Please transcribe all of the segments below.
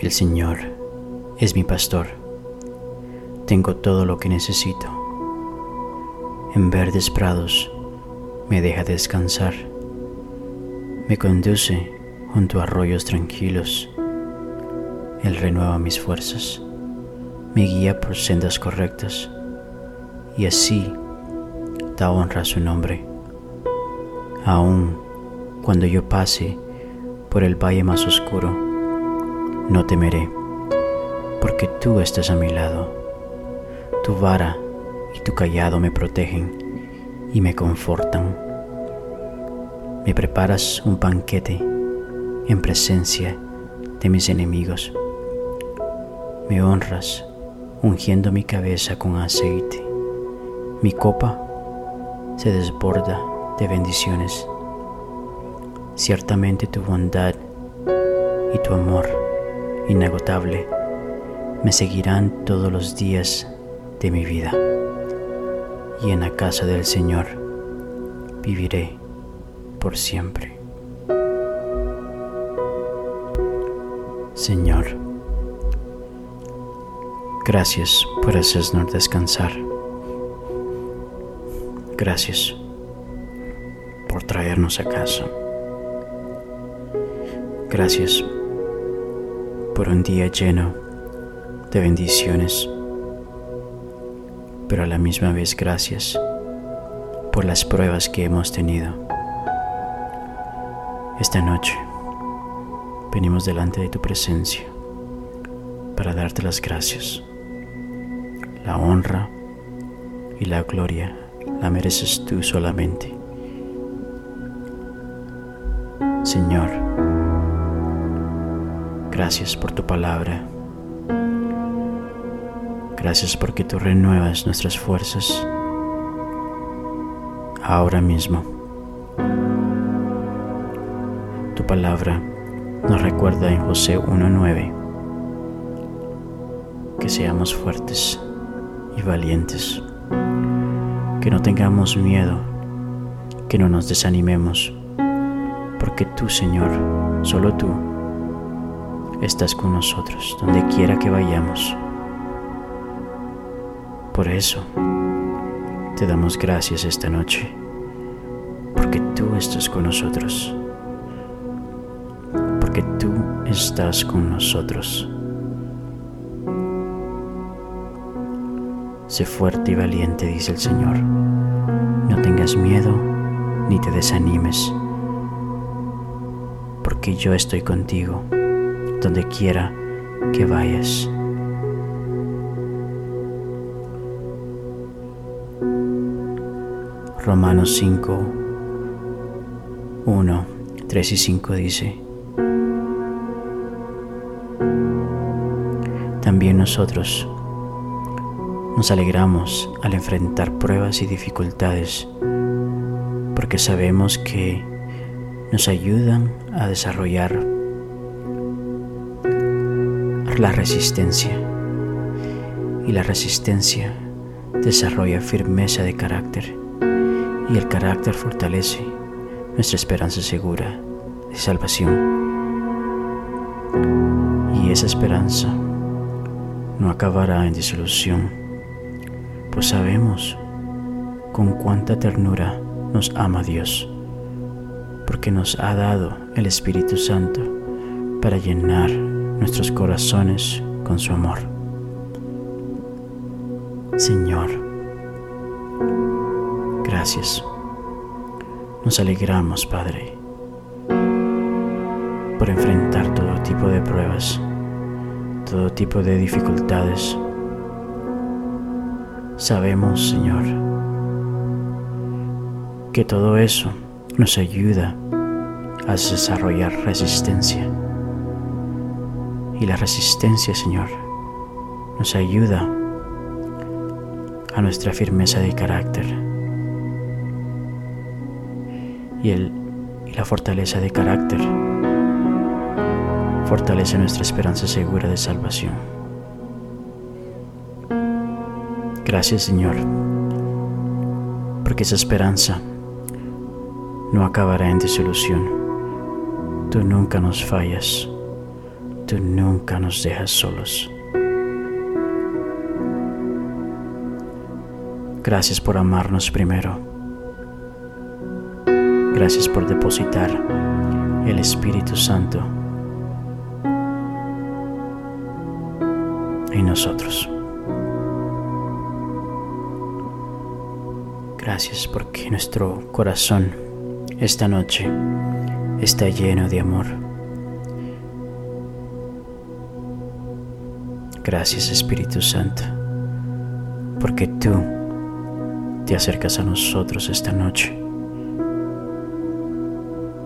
El Señor es mi pastor. Tengo todo lo que necesito. En verdes prados me deja descansar. Me conduce junto a arroyos tranquilos. Él renueva mis fuerzas. Me guía por sendas correctas. Y así da honra a su nombre. Aun cuando yo pase por el valle más oscuro, no temeré, porque tú estás a mi lado. Tu vara y tu callado me protegen y me confortan. Me preparas un banquete en presencia de mis enemigos. Me honras ungiendo mi cabeza con aceite. Mi copa se desborda de bendiciones. Ciertamente tu bondad y tu amor inagotable me seguirán todos los días de mi vida. Y en la casa del Señor viviré por siempre. Señor, gracias por hacernos descansar. Gracias por traernos a casa. Gracias por un día lleno de bendiciones, pero a la misma vez gracias por las pruebas que hemos tenido. Esta noche venimos delante de tu presencia para darte las gracias. La honra y la gloria la mereces tú solamente. Señor, gracias por tu palabra. Gracias porque tú renuevas nuestras fuerzas ahora mismo. Tu palabra nos recuerda en José 1.9 que seamos fuertes y valientes, que no tengamos miedo, que no nos desanimemos, porque tú, Señor, solo tú, estás con nosotros donde quiera que vayamos. Por eso, te damos gracias esta noche, porque tú estás con nosotros porque tú estás con nosotros. Sé fuerte y valiente, dice el Señor. No tengas miedo ni te desanimes, porque yo estoy contigo donde quiera que vayas. Romanos 5, 1, 3 y 5 dice, También nosotros nos alegramos al enfrentar pruebas y dificultades porque sabemos que nos ayudan a desarrollar la resistencia. Y la resistencia desarrolla firmeza de carácter. Y el carácter fortalece nuestra esperanza segura de salvación. Y esa esperanza no acabará en disolución, pues sabemos con cuánta ternura nos ama Dios, porque nos ha dado el Espíritu Santo para llenar nuestros corazones con su amor. Señor, gracias. Nos alegramos, Padre, por enfrentar todo tipo de pruebas todo tipo de dificultades. Sabemos, Señor, que todo eso nos ayuda a desarrollar resistencia. Y la resistencia, Señor, nos ayuda a nuestra firmeza de carácter. Y, el, y la fortaleza de carácter fortalece nuestra esperanza segura de salvación. Gracias Señor, porque esa esperanza no acabará en disolución. Tú nunca nos fallas, tú nunca nos dejas solos. Gracias por amarnos primero. Gracias por depositar el Espíritu Santo en nosotros. Gracias porque nuestro corazón esta noche está lleno de amor. Gracias Espíritu Santo, porque tú te acercas a nosotros esta noche.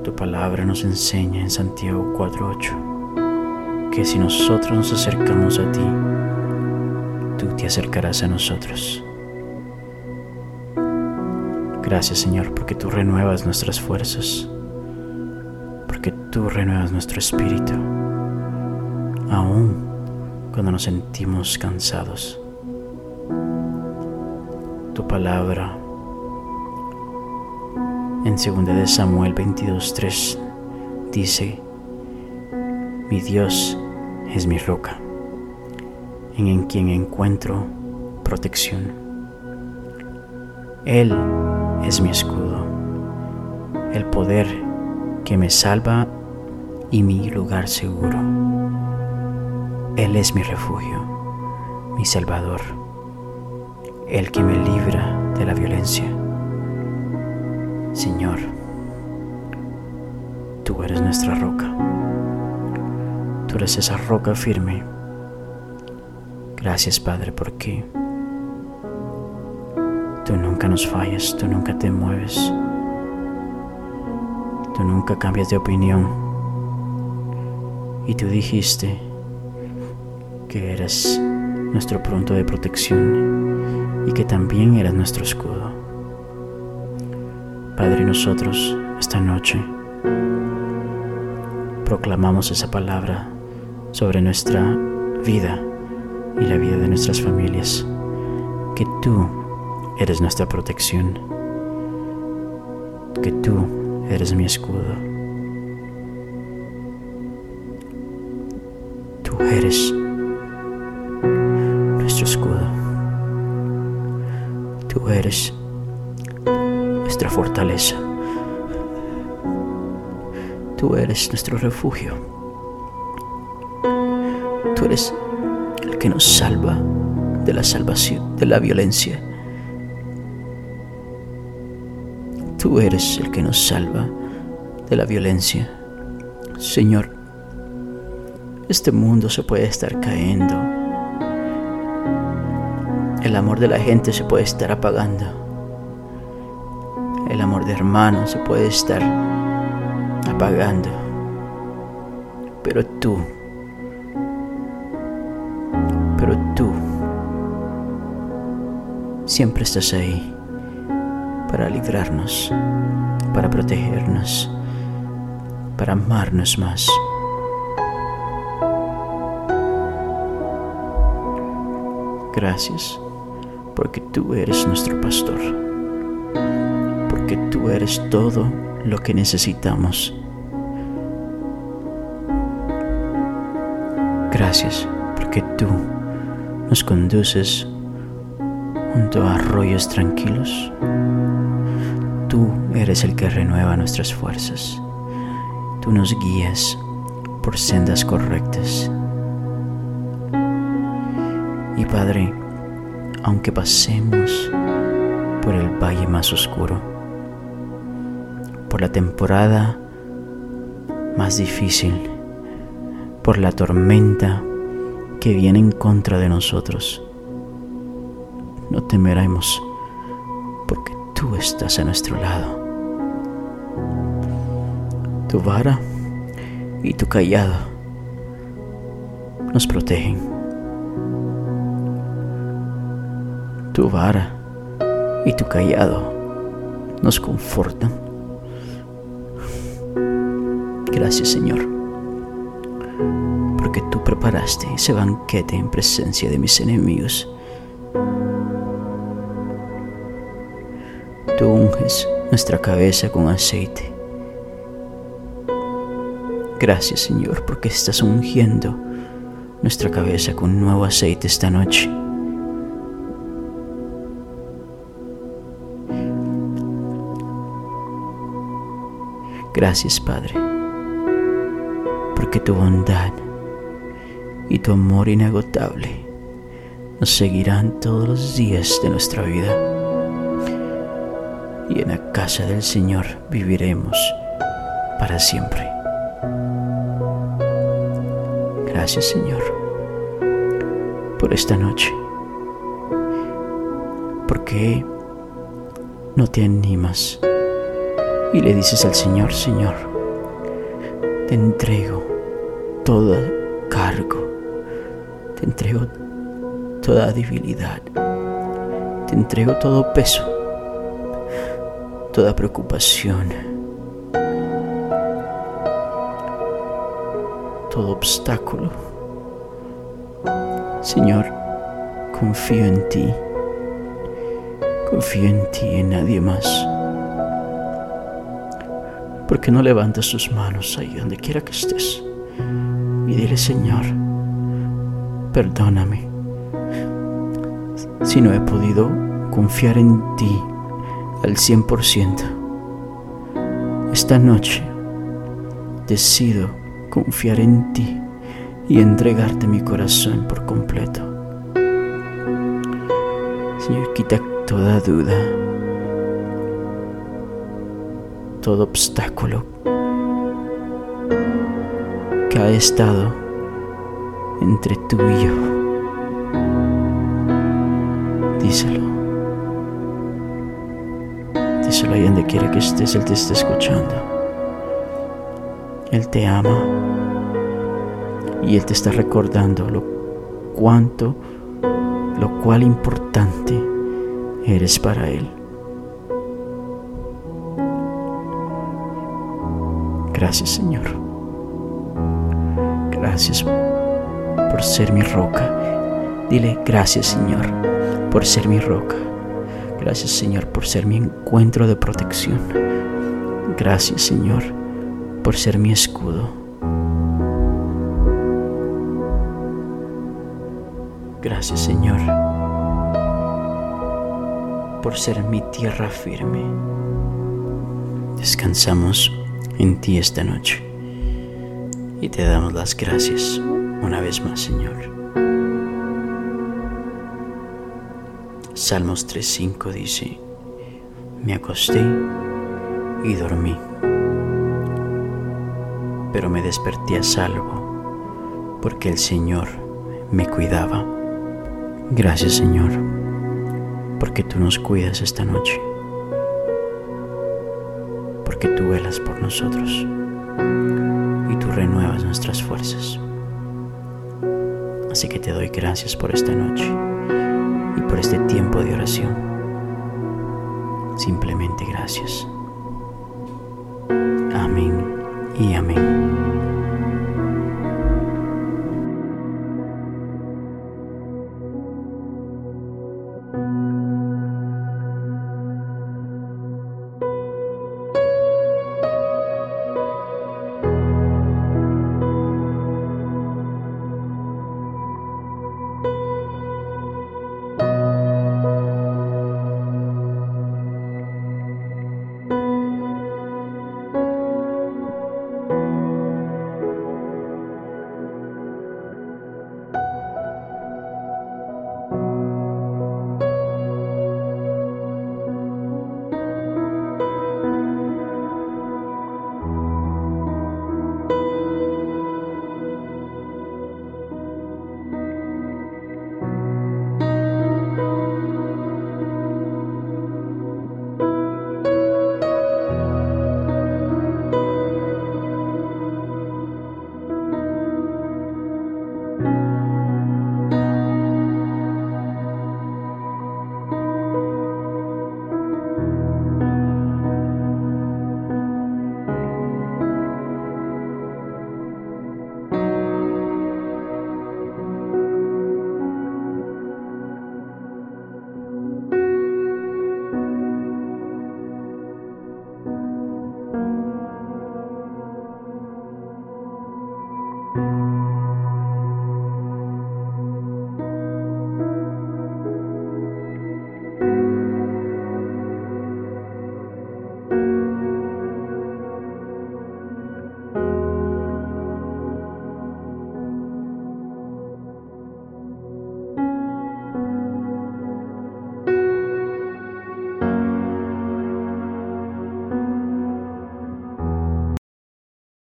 Tu palabra nos enseña en Santiago 4.8 que si nosotros nos acercamos a ti, tú te acercarás a nosotros. Gracias Señor porque tú renuevas nuestras fuerzas, porque tú renuevas nuestro espíritu, aún cuando nos sentimos cansados. Tu palabra en 2 de Samuel 22:3 dice, mi Dios es mi roca, en quien encuentro protección. Él es mi escudo, el poder que me salva y mi lugar seguro. Él es mi refugio, mi salvador, el que me libra de la violencia. Señor, tú eres nuestra roca, tú eres esa roca firme. Gracias Padre porque tú nunca nos fallas, tú nunca te mueves, tú nunca cambias de opinión. Y tú dijiste, que eres nuestro pronto de protección y que también eres nuestro escudo. Padre, nosotros esta noche proclamamos esa palabra sobre nuestra vida y la vida de nuestras familias, que tú eres nuestra protección, que tú eres mi escudo. Tú eres Tú eres nuestro refugio. Tú eres el que nos salva de la salvación, de la violencia. Tú eres el que nos salva de la violencia. Señor, este mundo se puede estar cayendo el amor de la gente se puede estar apagando. El amor de hermano se puede estar apagando. Pero tú, pero tú, siempre estás ahí para librarnos, para protegernos, para amarnos más. Gracias porque tú eres nuestro pastor, porque tú eres todo lo que necesitamos. Gracias porque tú nos conduces junto a arroyos tranquilos. Tú eres el que renueva nuestras fuerzas. Tú nos guías por sendas correctas. Y Padre, aunque pasemos por el valle más oscuro, por la temporada más difícil, por la tormenta que viene en contra de nosotros, no temeremos porque tú estás a nuestro lado. Tu vara y tu callado nos protegen. tu vara y tu callado nos confortan. Gracias Señor, porque tú preparaste ese banquete en presencia de mis enemigos. Tú unges nuestra cabeza con aceite Gracias Señor porque estás ungiendo nuestra cabeza con nuevo aceite esta noche. Gracias Padre, porque tu bondad y tu amor inagotable nos seguirán todos los días de nuestra vida. Y en la casa del Señor viviremos para siempre. Gracias Señor por esta noche. Porque no te animas y le dices al Señor, Señor, te entrego todo cargo, te entrego toda debilidad, te entrego todo peso, toda preocupación, todo obstáculo. Señor, confío en ti, confío en ti y en nadie más. ¿Por qué no levantas tus manos ahí donde quiera que estés? Y dile, Señor, perdóname si no he podido confiar en ti al 100%. Esta noche decido confiar en ti y entregarte mi corazón por completo. Señor, quita toda duda todo obstáculo que ha estado entre tú y yo. Díselo. Díselo ahí donde quiera que estés, Él te esté escuchando. Él te ama y Él te está recordando lo cuánto, lo cual importante eres para Él. Gracias Señor. Gracias por ser mi roca. Dile gracias Señor por ser mi roca. Gracias Señor por ser mi encuentro de protección. Gracias Señor por ser mi escudo. Gracias Señor por ser mi tierra firme. Descansamos en ti esta noche. Y te damos las gracias una vez más, Señor. Salmos 3.5 dice, me acosté y dormí, pero me desperté a salvo porque el Señor me cuidaba. Gracias, Señor, porque tú nos cuidas esta noche porque tú velas por nosotros y tú renuevas nuestras fuerzas. Así que te doy gracias por esta noche y por este tiempo de oración. Simplemente gracias. Amén y amén.